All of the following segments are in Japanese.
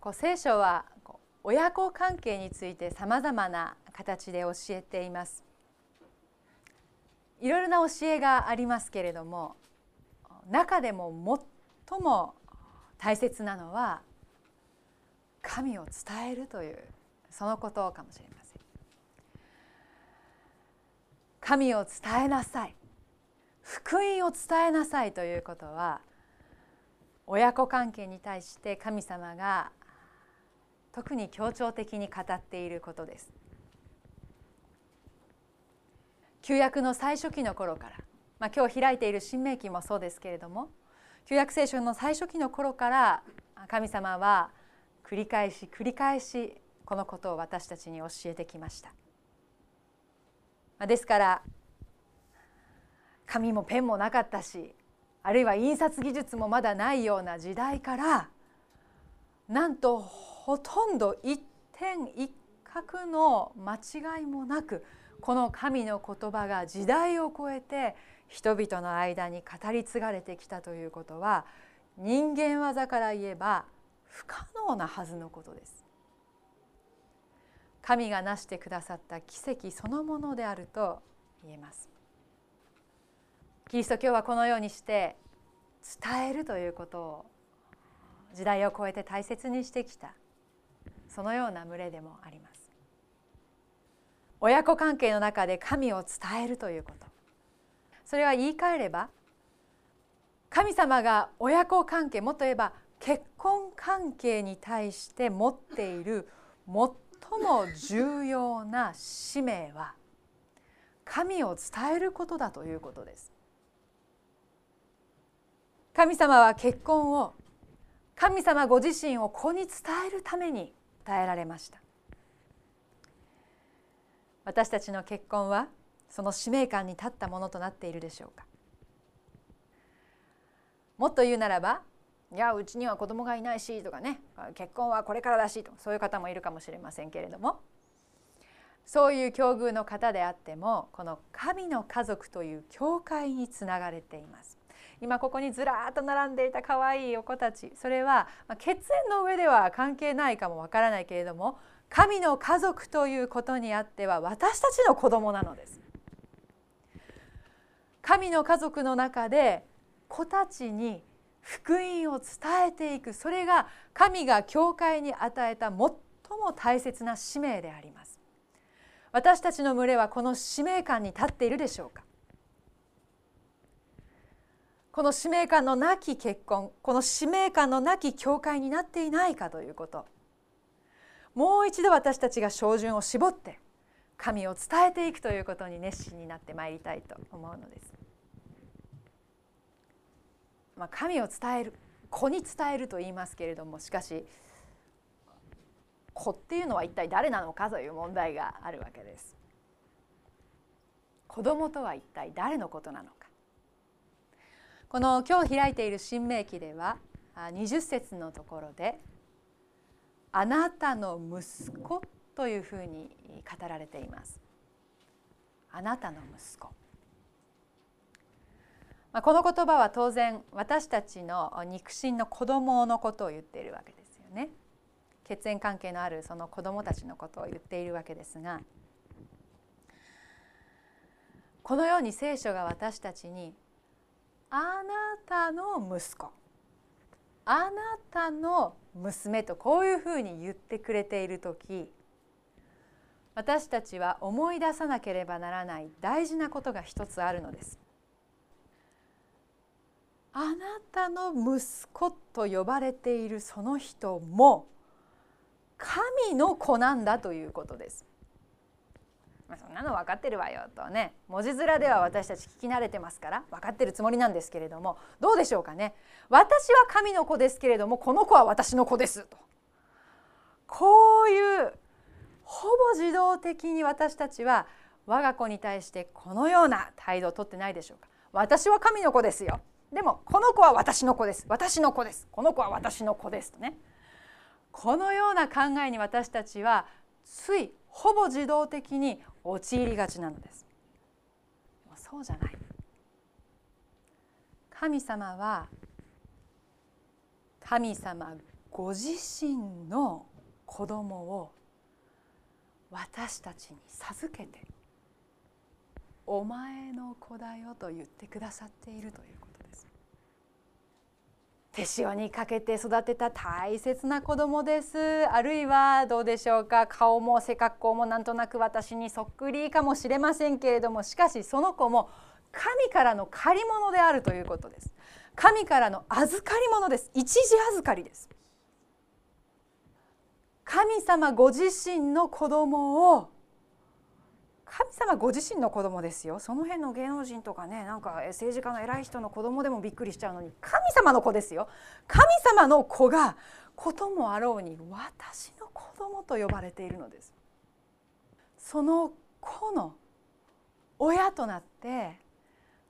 こう聖書は親子関係についてさまざまな形で教えています。いろいろな教えがありますけれども中でも最も大切なのは神を伝えるというそのことかもしれません。神を伝えなさい。福音を伝えなさいということは親子関係に対して神様が特に強調的に語っていることです。旧約の最初期の頃から、まあ、今日開いている新明記もそうですけれども旧約聖書の最初期の頃から神様は繰り返し繰り返しこのことを私たちに教えてきました。ですから紙もペンもなかったしあるいは印刷技術もまだないような時代からなんとほとんど一点一角の間違いもなくこの神の言葉が時代を超えて人々の間に語り継がれてきたということは人間技から言えば不可能なはずのことです。神が成してくださった奇跡そのものであると言えます。キリスト教はこのようにして伝えるということを時代を超えて大切にしてきたそのような群れでもあります。親子関係の中で神を伝えるということそれは言い換えれば神様が親子関係もっと言えば結婚関係に対して持っている最も重要な使命は神を伝えることだということです。神様は結婚を神様ご自身を子に伝えるために与えられました。私たちの結婚はその使命感に立ったものとなっているでしょうか。もっと言うならばいやうちには子供がいないしとかね結婚はこれからだしとそういう方もいるかもしれませんけれどもそういう境遇の方であってもこの神の家族という教会につながれています。今ここにずらっと並んでいた可愛いお子たち。それは血縁の上では関係ないかもわからないけれども神の家族ということにあっては私たちの子供なのです。神の家族の中で子たちに福音を伝えていく。それが神が教会に与えた最も大切な使命であります。私たちの群れはこの使命感に立っているでしょうか。この使命感のなき結婚この使命感のなき教会になっていないかということもう一度私たちが照準を絞って神を伝えていくということに熱心になってまいりたいと思うのです。まあ、神を伝える子に伝えると言いますけれどもしかし子っていうのは一体誰なのかという問題があるわけです。子供とは一体誰のことなのこの今日開いている新明記では20節のところで「あなたの息子」というふうに語られています。あなたの息子この言葉は当然私たちの肉親の子供のことを言っているわけですよね。血縁関係のあるその子供たちのことを言っているわけですがこのように聖書が私たちにあなたの息子あなたの娘とこういうふうに言ってくれている時私たちは思い出さなければならない大事なことが一つあるのです。あなたの息子と呼ばれているその人も神の子なんだということです。まあ、そんなの分かってるわよとね文字面では私たち聞き慣れてますから分かってるつもりなんですけれどもどうでしょうかね。私は神の子ですけれどもこの子は私の子ですと。こういうほぼ自動的に私たちは我が子に対してこのような態度をとってないでしょうか。私は神の子ですよ。でもこの子は私の子です。私の子です。この子は私の子ですとね。このような考えに私たちはついほぼ自動的に陥りがちなのですそうじゃない神様は神様ご自身の子供を私たちに授けて「お前の子だよ」と言ってくださっているということ。手塩にかけて育てた大切な子供です。あるいはどうでしょうか？顔も背格好もなんとなく私にそっくりかもしれませんけれどもしかしその子も神からの借り物であるということです。神からの預かり物です。一時預かりです。神様ご自身の子供を神様ご自身の子供ですよ。その辺の芸能人とかねなんか政治家の偉い人の子供でもびっくりしちゃうのに神様の子ですよ。神様の子がこともあろうに私の子供と呼ばれているのです。その子の親となって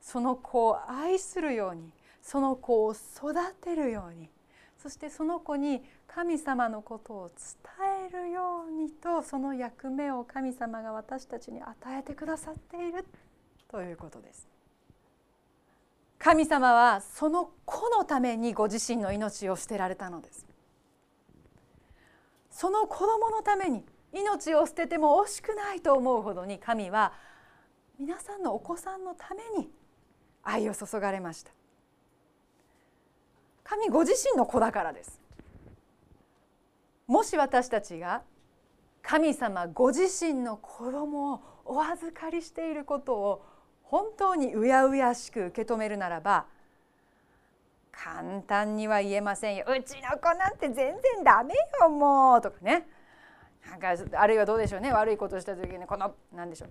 その子を愛するようにその子を育てるようにそしてその子に神様のことを伝えるようにとその役目を神様が私たちに与えてくださっているということです。神様はその子のためにご自身の命を捨てられたのです。その子供のために命を捨てても惜しくないと思うほどに神は皆さんのお子さんのために愛を注がれました神ご自身の子だからです。もし私たちが神様ご自身の子供をお預かりしていることを本当にうやうやしく受け止めるならば簡単には言えませんよ。うちの子なんて全然ダメよもうとかね。なんかあるいはどうでしょうね。悪いことした時にこの何でしょう。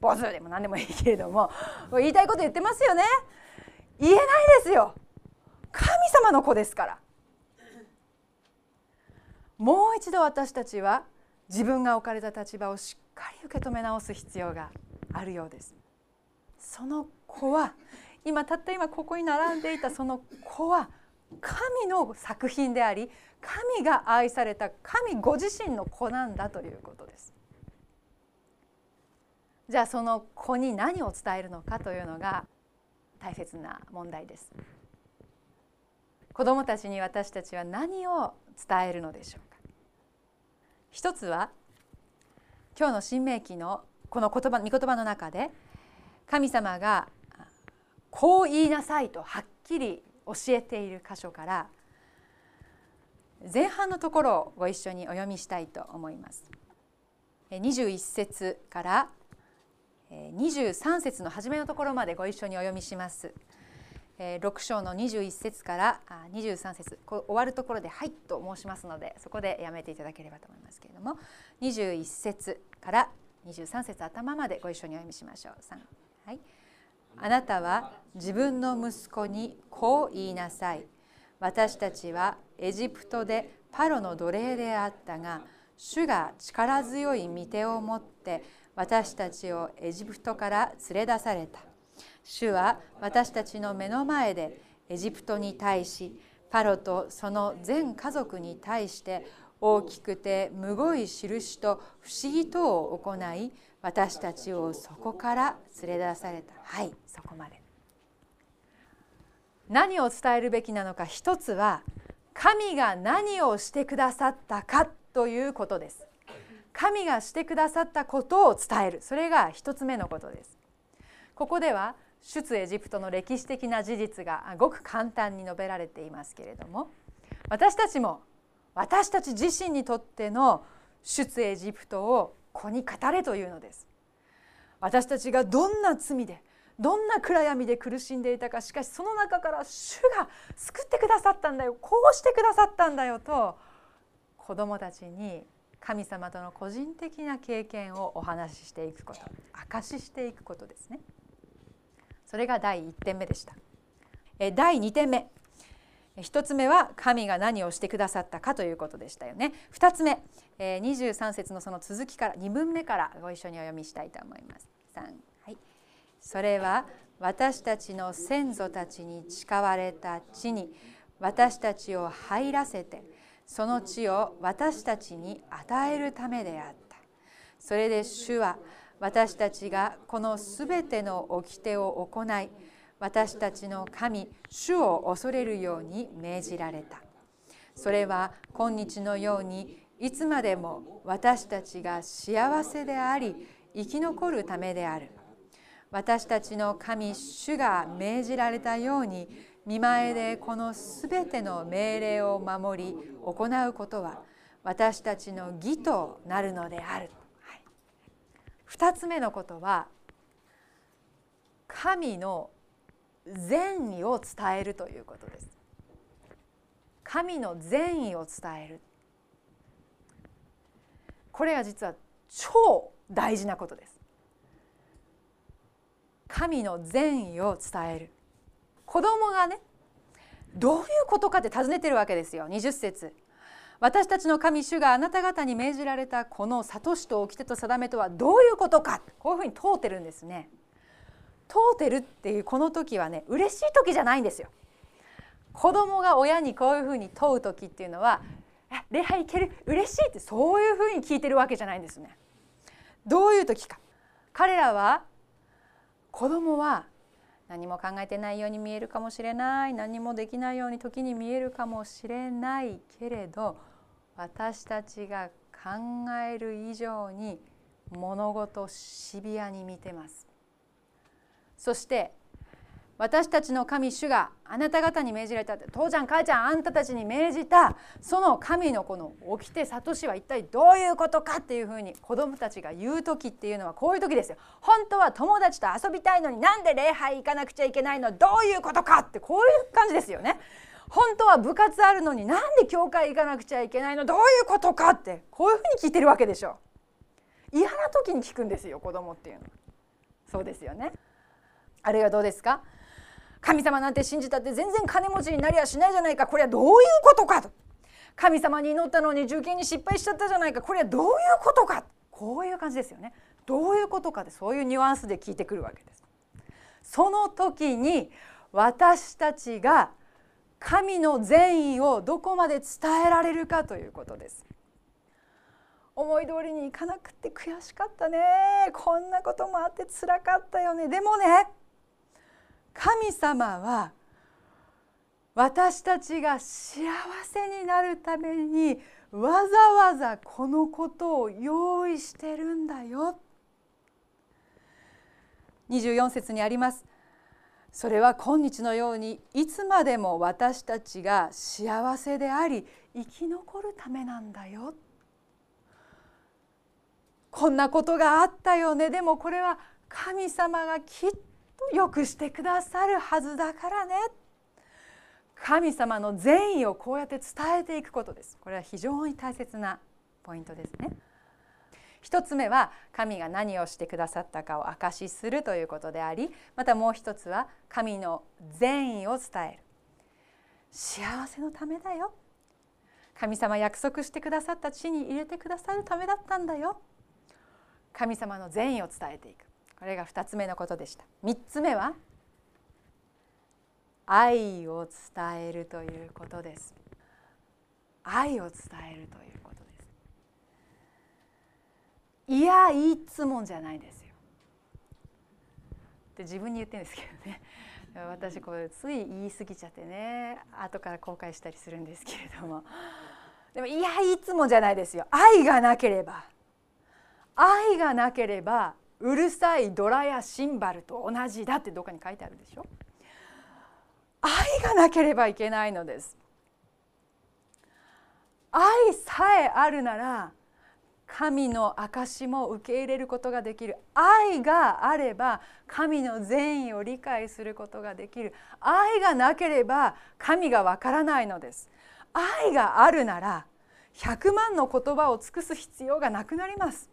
ボスでも何でもいいけれども言いたいこと言ってますよね。言えないですよ。神様の子ですから。もう一度私たちは自分が置かれた立場をしっかり受け止め直す必要があるようです。その子は今たった今ここに並んでいたその子は神の作品であり神が愛された神ご自身の子なんだということです。じゃあその子に何を伝えるのかというのが大切な問題です。子どもたちに私たちは何を伝えるのでしょうか一つは今日の新明記のこの言葉御言葉の中で神様がこう言いなさいとはっきり教えている箇所から前半のところをご一緒にお読みしたいと思います。21節から23節の初めのところまでご一緒にお読みします。6章の21節から23節。終わるところで「はい」と申しますのでそこでやめていただければと思いますけれども。21節から23節頭までご一緒にお読みしましょう。はい、あなたは自分の息子にこう言いなさい。私たちはエジプトでパロの奴隷であったが主が力強い御手を持って私たちをエジプトから連れ出された。主は私たちの目の前でエジプトに対しパロとその全家族に対して大きくてむごい印と不思議とを行い私たちをそこから連れ出された。はいそこまで。何を伝えるべきなのか一つは神が何をしてくださったかということです。神がしてくださったことを伝える。それが一つ目のことです。ここでは出エジプトの歴史的な事実がごく簡単に述べられていますけれども私たちも私たち自身にとっての出エジプトを子に語れというのです。私たちがどんな罪でどんな暗闇で苦しんでいたかしかしその中から主が救ってくださったんだよこうしてくださったんだよと子どもたちに神様との個人的な経験をお話ししていくこと証ししていくことですね。それが第1点目でした。第2点目。1つ目は神が何をしてくださったかということでしたよね。2つ目。23節のその続きから2分目からご一緒にお読みしたいと思います。3はい。それは私たちの先祖たちに誓われた地に私たちを入らせてその地を私たちに与えるためであった。それで主は私たちがこのすべての掟を行い私たちの神主を恐れるように命じられた。それは今日のようにいつまでも私たちが幸せであり生き残るためである。私たちの神主が命じられたように見前でこのすべての命令を守り行うことは私たちの義となるのである、2つ目のことは神の善意を伝えるということです。神の善意を伝える。これが実は超大事なことです。神の善意を伝える。子供がねどういうことかって尋ねてるわけですよ。20節。私たちの神主があなた方に命じられたこの諭しと掟と定めとはどういうことか。こういうふうに問うてるんですね。問うてるっていうこの時はね嬉しい時じゃないんですよ。子供が親にこういうふうに問う時っていうのは「礼拝いける嬉しい」ってそういうふうに聞いてるわけじゃないんですね。どういう時か。彼らは子供は何も考えてないように見えるかもしれない。何もできないように時に見えるかもしれないけれど私たちが考える以上に物事シビアに見てます。そして私たちの神主があなた方に命じられた父ちゃん母ちゃんあんたたちに命じたその神のこの起きて悟しは一体どういうことかっていうふうに子供たちが言う時っていうのはこういう時ですよ。本当は友達と遊びたいのになんで礼拝行かなくちゃいけないの？どういうことかってこういう感じですよね。本当は部活あるのになんで教会行かなくちゃいけないの？どういうことかってこういうふうに聞いてるわけでしょ。嫌な時に聞くんですよ子供っていうの。そうですよね。あるいはどうですか？神様なんて信じたって全然金持ちになりゃしないじゃないか。これはどういうことか。と神様に祈ったのに受験に失敗しちゃったじゃないか。これはどういうことか。こういう感じですよね。どういうことかでそういうニュアンスで聞いてくるわけです。その時に私たちが神の善意をどこまで伝えられるかということです。思い通りにいかなくて悔しかったね。こんなこともあってつらかったよね。でもね神様は私たちが幸せになるためにわざわざこのことを用意してるんだよ。24節にあります。それは今日のようにいつまでも私たちが幸せであり生き残るためなんだよ。こんなことがあったよねでもこれは神様がきっよくしてくださるはずだからね。神様の善意をこうやって伝えていくことです。これは非常に大切なポイントですね。一つ目は神が何をしてくださったかを証しするということでありまたもう一つは神の善意を伝える。幸せのためだよ。神様約束してくださった地に入れてくださるためだったんだよ。神様の善意を伝えていく。これが2つ目のことでした。3つ目は愛を伝えるということです。愛を伝えるということです。いやいつもんじゃないですよ。って自分に言ってるんですけどね。私これつい言い過ぎちゃってね。後から後悔したりするんですけれども。でもいやいつもじゃないですよ。愛がなければ。愛がなければうるさいドラやシンバルと同じだってどっかに書いてあるでしょ？愛がなければいけないのです。愛さえあるなら神の証も受け入れることができる。愛があれば神の善意を理解することができる。愛がなければ神がわからないのです。愛があるなら100万の言葉を尽くす必要がなくなります。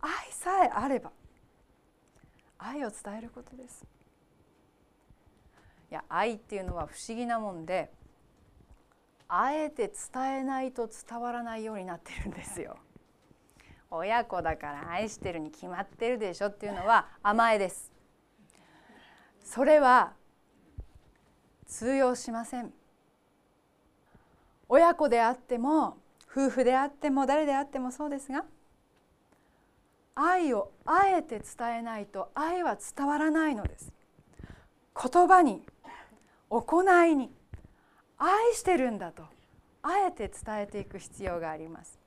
愛さえあれば愛を伝えることです。いや愛っていうのは不思議なもんであえて伝えないと伝わらないようになってるんですよ。親子だから愛してるに決まってるでしょっていうのは甘えです。それは通用しません。親子であっても夫婦であっても誰であってもそうですが愛をあえて伝えないと愛は伝わらないのです。言葉に行いに愛してるんだとあえて伝えていく必要があります。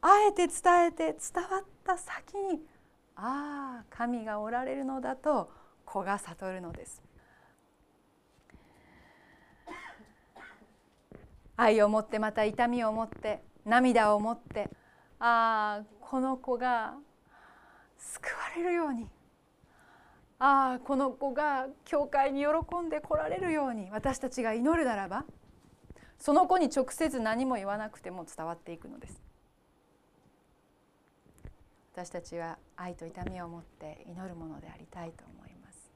あえて伝えて伝わった先にああ神がおられるのだと子が悟るのです。愛を持ってまた痛みを持って涙を持ってああこの子が救われるように。ああこの子が教会に喜んで来られるように。私たちが祈るならばその子に直接何も言わなくても伝わっていくのです。私たちは愛と痛みを持って祈るものでありたいと思います。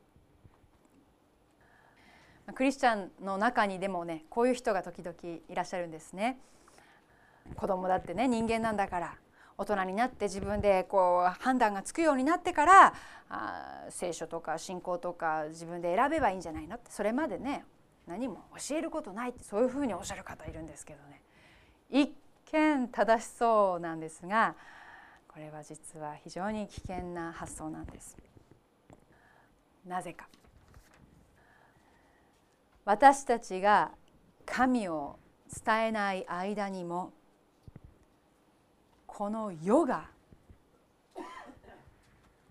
クリスチャンの中にでもねこういう人が時々いらっしゃるんですね。子供だってね人間なんだから。大人になって自分でこう判断がつくようになってからあ聖書とか信仰とか自分で選べばいいんじゃないのってそれまでね何も教えることないってそういうふうにおっしゃる方いるんですけどね一見正しそうなんですがこれは実は非常に危険な発想なんです。なぜか私たちが神を伝えない間にもこの世が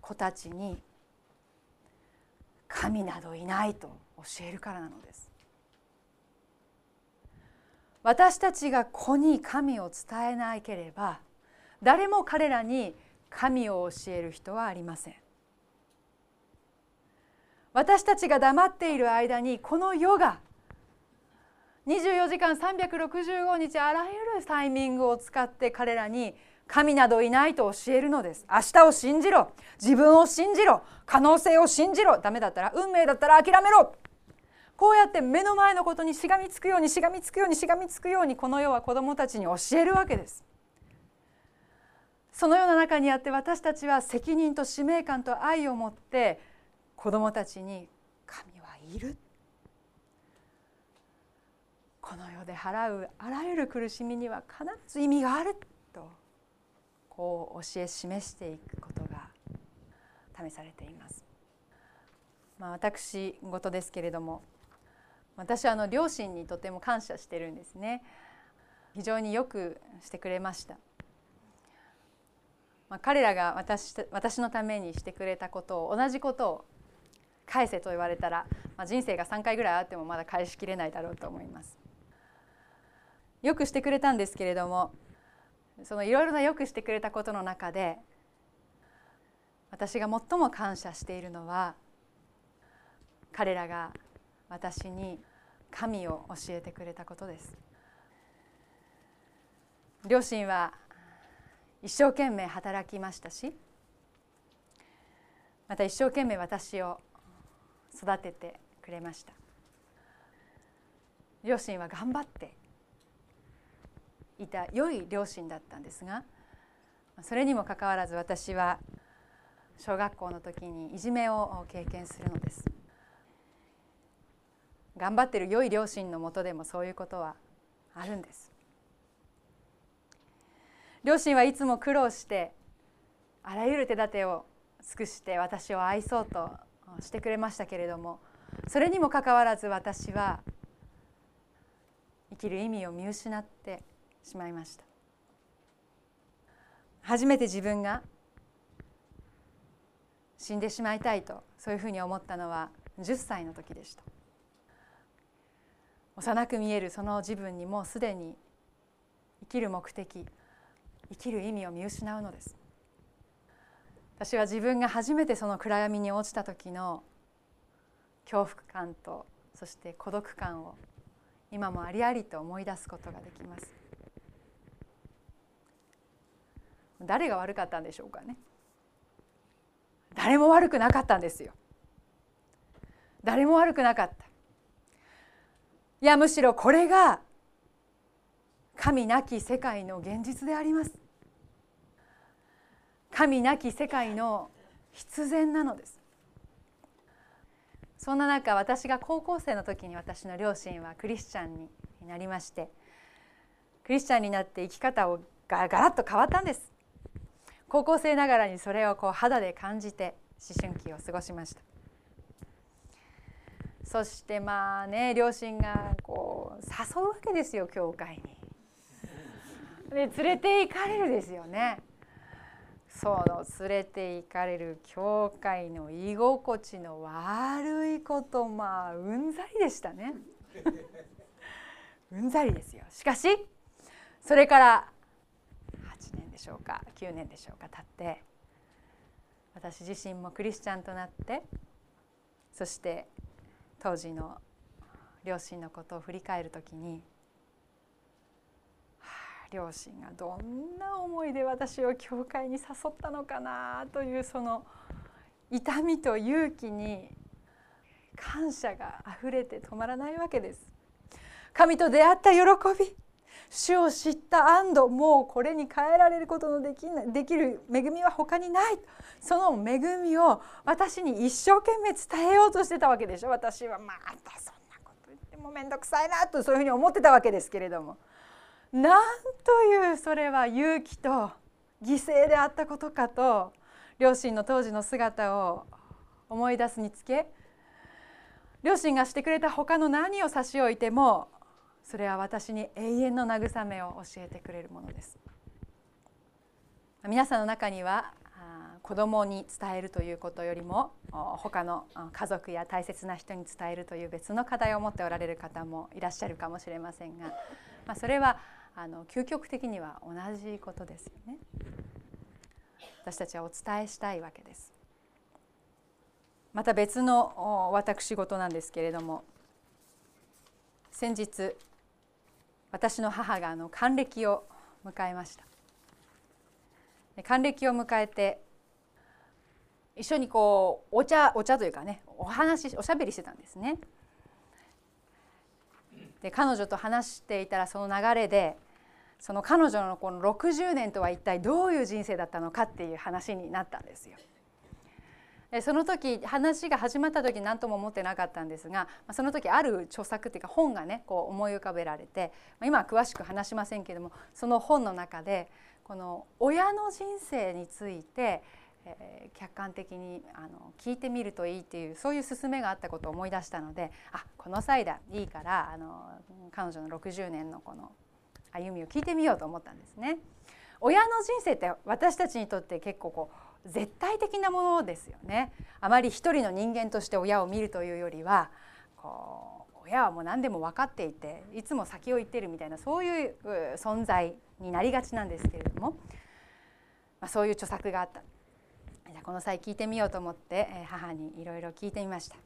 子たちに神などいないと教えるからなのです。私たちが子に神を伝えなければ誰も彼らに神を教える人はありません。私たちが黙っている間にこの世が24時間365日あらゆるタイミングを使って彼らに神などいないと教えるのです。明日を信じろ。自分を信じろ。可能性を信じろ。ダメだったら運命だったら諦めろ。こうやって目の前のことにしがみつくようにしがみつくようにしがみつくようにこの世は子どもたちに教えるわけです。そのような中にあって私たちは責任と使命感と愛を持って子どもたちに神はいる。この世で払うあらゆる苦しみには必ず意味があると。こう教え示していくことが試されています。まあ、私事ですけれども私はあの両親にとても感謝してるんですね。非常によくしてくれました。まあ、彼らが私私のためにしてくれたことを同じことを返せと言われたら、まあ、人生が3回ぐらいあってもまだ返しきれないだろうと思います。よくしてくれたんですけれどもそのいろいろなよくしてくれたことの中で私が最も感謝しているのは彼らが私に神を教えてくれたことです。両親は一生懸命働きましたしまた一生懸命私を育ててくれました。両親は頑張っていた良い両親だったんですがそれにもかかわらず私は小学校の時にいじめを経験するのです。頑張ってる良い両親のもとでもそういうことはあるんです。両親はいつも苦労してあらゆる手立てを尽くして私を愛そうとしてくれましたけれどもそれにもかかわらず私は生きる意味を見失ってしまいました。初めて自分が死んでしまいたいとそういうふうに思ったのは10歳の時でした。幼く見えるその自分にもうすでに生きる目的生きる意味を見失うのです。私は自分が初めてその暗闇に落ちた時の恐怖感とそして孤独感を今もありありと思い出すことができます。誰が悪かったんでしょうかね。誰も悪くなかったんですよ。誰も悪くなかった。いやむしろこれが神なき世界の現実であります。神なき世界の必然なのです。そんな中私が高校生の時に私の両親はクリスチャンになりましてクリスチャンになって生き方をガラッと変わったんです。高校生ながらにそれをこう肌で感じて思春期を過ごしましたそしてまあね両親がこう誘うわけですよ教会に。で連れて行かれるですよね。その連れて行かれる教会の居心地の悪いことまあうんざりでしたね。うんざりですよ。しかしそれから8年でしょうか9年でしょうか経って私自身もクリスチャンとなってそして当時の両親のことを振り返る時に、はあ、両親がどんな思いで私を教会に誘ったのかなというその痛みと勇気に感謝があふれて止まらないわけです。神と出会った喜び主を知った安堵もうこれに変えられることのできないできる恵みは他にない。その恵みを私に一生懸命伝えようとしてたわけでしょ。私はまたそんなこと言っても面倒くさいなとそういうふうに思ってたわけですけれども。なんというそれは勇気と犠牲であったことかと両親の当時の姿を思い出すにつけ両親がしてくれた他の何を差し置いてもそれは私に永遠の慰めを教えてくれるものです皆さんの中には子供に伝えるということよりも他の家族や大切な人に伝えるという別の課題を持っておられる方もいらっしゃるかもしれませんが、まあ、それはあの究極的には同じことですよね。私たちはお伝えしたいわけです。また別の私事なんですけれども先日私の母があの還暦を迎えました還暦を迎えて一緒にこうお茶お茶というかねお話おしゃべりしてたんですねで彼女と話していたらその流れでその彼女のこの60年とは一体どういう人生だったのかっていう話になったんですよ。その時話が始まった時何とも思ってなかったんですがその時ある著作っていうか本がねこう思い浮かべられて今は詳しく話しませんけれどもその本の中でこの親の人生について、客観的にあの聞いてみるといいっていうそういう勧めがあったことを思い出したのであこの際だいいからあの彼女の60年のこの歩みを聞いてみようと思ったんですね。親の人生って私たちにとって結構こう絶対的なものですよね。あまり一人の人間として親を見るというよりはこう親はもう何でも分かっていていつも先を行ってるみたいなそういう存在になりがちなんですけれども、まあ、そういう著作があった。じゃこの際聞いてみようと思って母にいろいろ聞いてみました。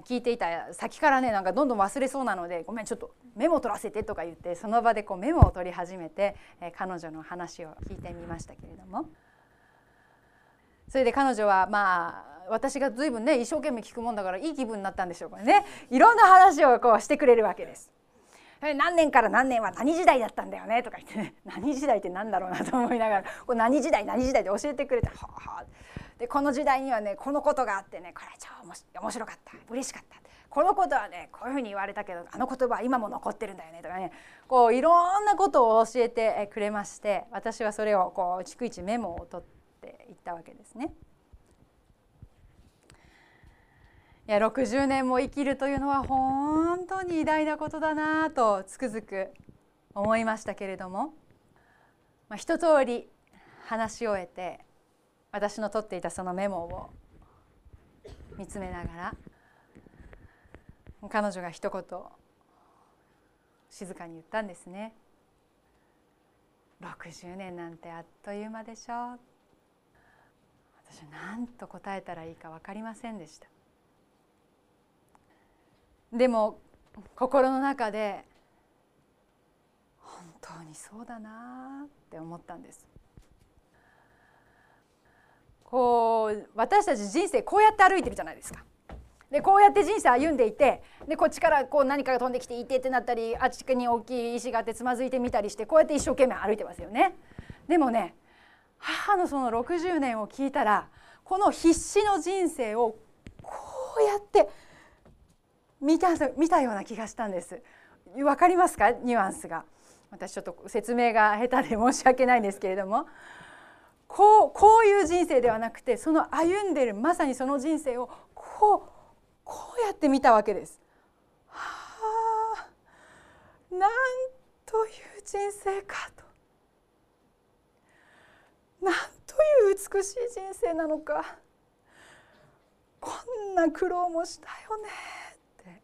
聞いていた先からねなんかどんどん忘れそうなので「ごめんちょっとメモ取らせて」とか言ってその場でこうメモを取り始めて彼女の話を聞いてみましたけれども。それで彼女はまあ私が随分ね一生懸命聞くもんだからいい気分になったんでしょうかね。いろんな話をこうしてくれるわけです。何年から何年は何時代だったんだよねとか言ってね。何時代って何だろうなと思いながらこれ何時代何時代で教えてくれてははでこの時代にはねこのことがあってねこれは超面白かった。嬉しかった。このことはねこういうふうに言われたけどあの言葉は今も残ってるんだよねとかね。こういろんなことを教えてくれまして私はそれをこう逐一メモを取っっていったわけですね。いや60年も生きるというのは本当に偉大なことだなとつくづく思いましたけれども、まあ、一通り話し終えて私の取っていたそのメモを見つめながら彼女が一言静かに言ったんですね。60年なんてあっという間でしょう私は何と答えたらいいか分かりませんでした。でも心の中で本当にそうだなって思ったんです。こう私たち人生こうやって歩いてるじゃないですか。でこうやって人生歩んでいてでこっちからこう何かが飛んできていてってなったりあっちに大きい石があってつまずいてみたりしてこうやって一生懸命歩いてますよね。でもね母のその60年を聞いたらこの必死の人生をこうやって見た見たような気がしたんです。わかりますか？ニュアンスが。私ちょっと説明が下手で申し訳ないんですけれどもこうこういう人生ではなくてその歩んでるまさにその人生をこうこうやって見たわけです。はあなんという人生かとなんという美しい人生なのか。こんな苦労もしたよねって。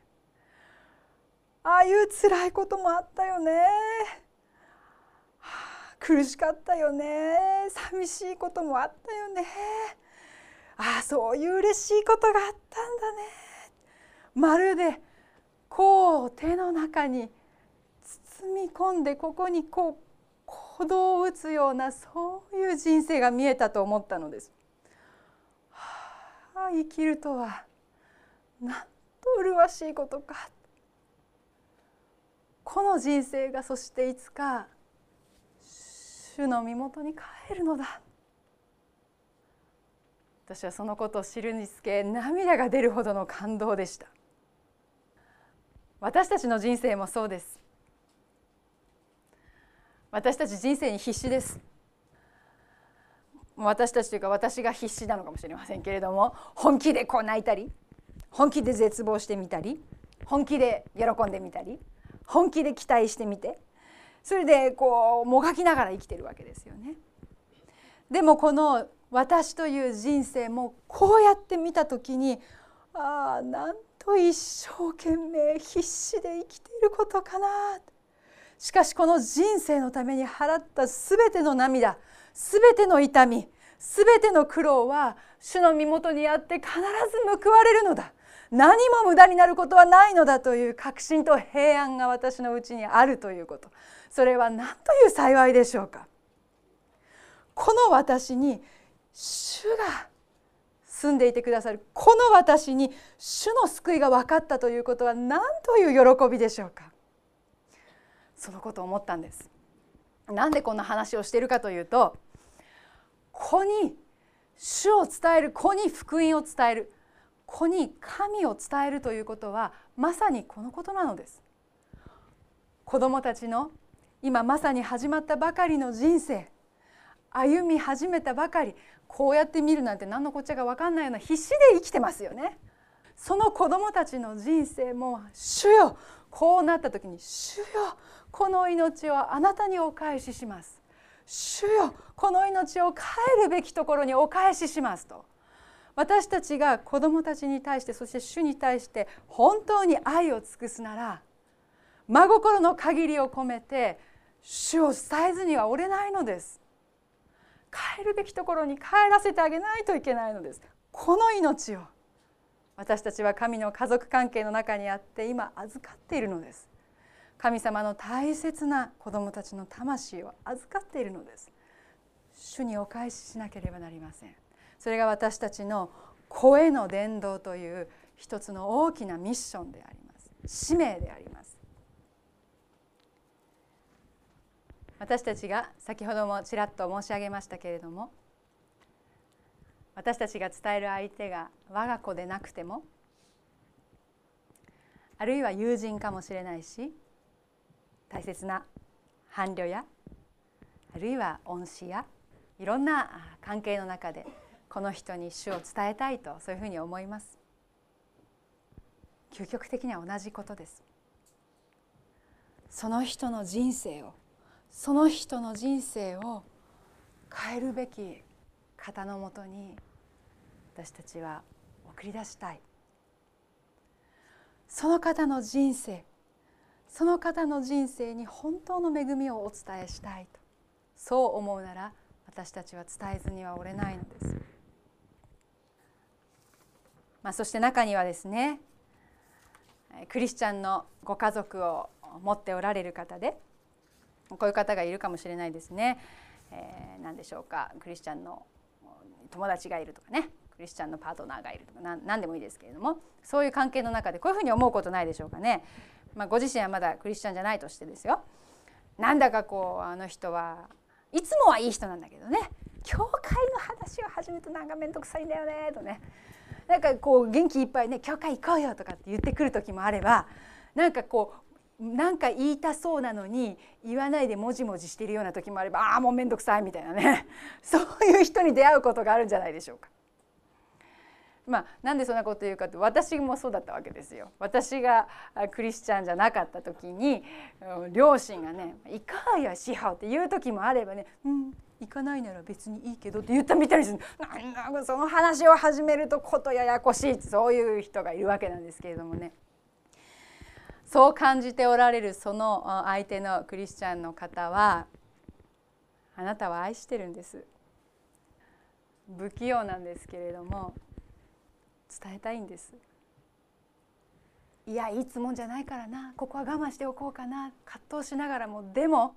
ああいう辛いこともあったよね、はあ、苦しかったよね。寂しいこともあったよね。ああそういう嬉しいことがあったんだね。まるでこう手の中に包み込んでここにこう鼓動を打つようなそういう人生が見えたと思ったのです。はあ、生きるとはなんと麗しいことか。この人生がそしていつか主の身元に帰るのだ。私はそのことを知るにつけ涙が出るほどの感動でした。私たちの人生もそうです。私たち人生に必死です私たちというか私が必死なのかもしれませんけれども本気でこう泣いたり本気で絶望してみたり本気で喜んでみたり本気で期待してみてそれでこうもがきながら生きてるわけですよね。でもこの私という人生もこうやって見た時にああなんと一生懸命必死で生きていることかなしかしこの人生のために払った全ての涙全ての痛み全ての苦労は主の身元にあって必ず報われるのだ。何も無駄になることはないのだという確信と平安が私のうちにあるということ。それは何という幸いでしょうか。この私に主が住んでいてくださる。この私に主の救いが分かったということは何という喜びでしょうか。そのことを思ったんですなんでこんな話をしているかというと子に主を伝える子に福音を伝える子に神を伝えるということはまさにこのことなのです子どもたちの今まさに始まったばかりの人生歩み始めたばかりこうやって見るなんて何のこっちゃか分かんないような必死で生きてますよね。その子どもたちの人生も「主よこうなった時に「主よこの命をあなたにお返しします」「主よこの命を帰るべきところにお返しします」と。私たちが子どもたちに対してそして主に対して本当に愛を尽くすなら真心の限りを込めて主を伝えずにはおれないのです。帰るべきところに帰らせてあげないといけないのです。この命を私たちは神の家族関係の中にあって今預かっているのです。神様の大切な子供たちの魂を預かっているのです。主にお返ししなければなりません。それが私たちの子への伝道という一つの大きなミッションであります。使命であります。私たちが先ほどもちらっと申し上げましたけれども私たちが伝える相手が我が子でなくてもあるいは友人かもしれないし大切な伴侶やあるいは恩師やいろんな関係の中でこの人に主を伝えたいとそういうふうに思います。究極的には同じことです。その人の人生をその人の人生を変えるべき方のもとに私たちは送り出したい。その方の人生その方の人生に本当の恵みをお伝えしたいとそう思うなら私たちは伝えずにはおれないのです。まあ、そして中にはですねクリスチャンのご家族を持っておられる方でこういう方がいるかもしれないですね。えー、何でしょうかクリスチャンの友達がいるとかねクリスチャンのパートナーがいるとか何でもいいですけれどもそういう関係の中でこういうふうに思うことないでしょうかね。まあ、ご自身はまだクリスチャンじゃないとしてですよ。なんだかこうあの人はいつもはいい人なんだけどね教会の話を始めるとなんか面倒くさいんだよねとねなんかこう元気いっぱいね教会行こうよとかって言ってくる時もあればなんかこうなんか言いたそうなのに言わないでもじもじしてるような時もあればああもう面倒くさいみたいなねそういう人に出会うことがあるんじゃないでしょうか。まあ、なんでそんなこと言うかって私もそうだったわけですよ。私がクリスチャンじゃなかった時に両親がね「行かうよシハオ」って言う時もあればね「うん行かないなら別にいいけど」って言ったみたいですなんだその話を始めるとことややこしいってそういう人がいるわけなんですけれどもね。そう感じておられるその相手のクリスチャンの方はあなたは愛してるんです不器用なんですけれども伝えたいんです。いやいつもんじゃないからな。ここは我慢しておこうかな。葛藤しながらもでも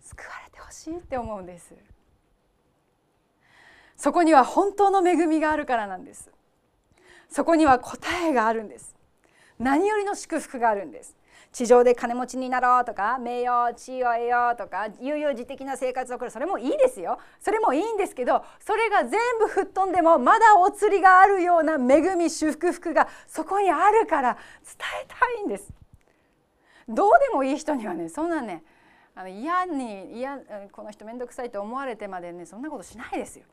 救われてほしいって思うんです。そこには本当の恵みがあるからなんです。そこには答えがあるんです。何よりの祝福があるんです。地上で金持ちになろうとか名誉地位を得ようとか悠々自適な生活を送る。それもいいですよ。それもいいんですけどそれが全部吹っ飛んでもまだお釣りがあるような恵み祝福がそこにあるから伝えたいんです。どうでもいい人にはねそんなねあの嫌に嫌この人面倒くさいと思われてまでねそんなことしないですよ。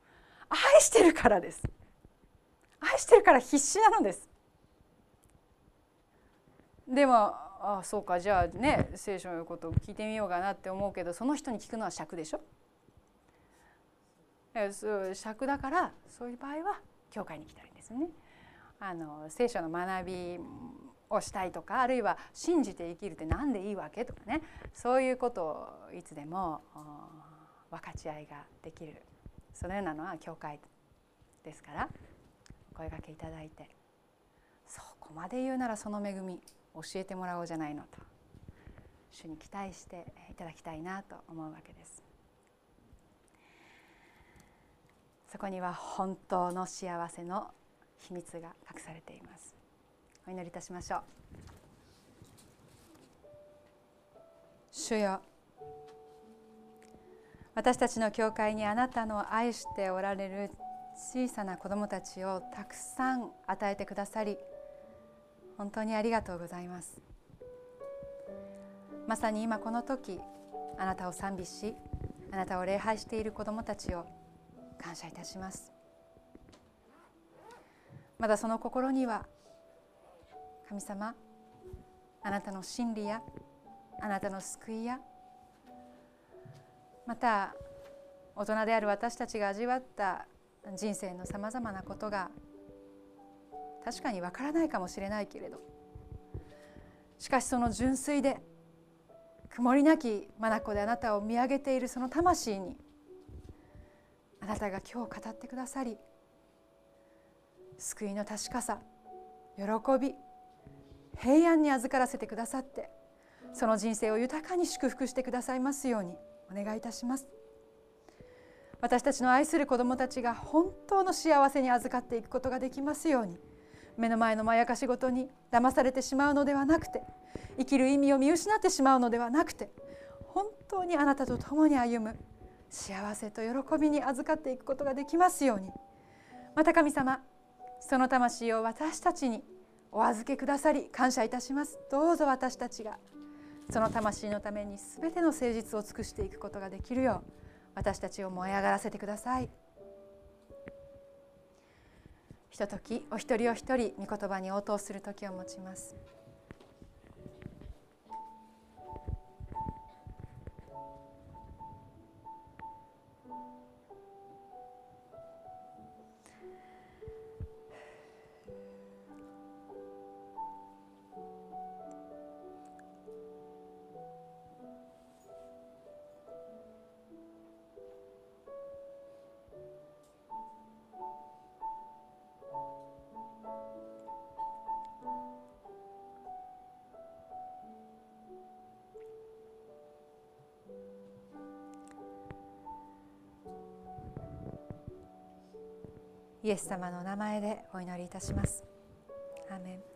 愛してるからです。愛してるから必死なのです。でもああそうか。じゃあね聖書のことを聞いてみようかなって思うけどその人に聞くのは尺でしょ？尺だからそういう場合は教会に来たらいいんですね。あの聖書の学びをしたいとかあるいは信じて生きるって何でいいわけとかね。そういうことをいつでも分かち合いができる。そのようなのは教会ですからお声がけいただいて。そこまで言うならその恵み。教えてもらおうじゃないのと。主に期待していただきたいなと思うわけです。そこには本当の幸せの秘密が隠されています。お祈りいたしましょう。主よ私たちの教会にあなたの愛しておられる小さな子供たちをたくさん与えてくださり本当にありがとうございます。まさに今この時あなたを賛美しあなたを礼拝している子どもたちを感謝いたします。まだその心には神様あなたの真理やあなたの救いやまた大人である私たちが味わった人生のさまざまなことが確かにわからないかもしれないけれど。しかしその純粋で曇りなき眼であなたを見上げているその魂にあなたが今日語ってくださり救いの確かさ喜び平安に預からせてくださってその人生を豊かに祝福してくださいますようにお願いいたします。私たちの愛する子どもたちが本当の幸せに預かっていくことができますように。目の前のまやかしごとに騙されてしまうのではなくて生きる意味を見失ってしまうのではなくて本当にあなたと共に歩む幸せと喜びに預かっていくことができますようにまた神様その魂を私たちにお預けくださり感謝いたしますどうぞ私たちがその魂のために全ての誠実を尽くしていくことができるよう私たちを燃え上がらせてください。ひとときお一人お一人御言葉に応答する時を持ちます。イエス様のお名前でお祈りいたします。アメン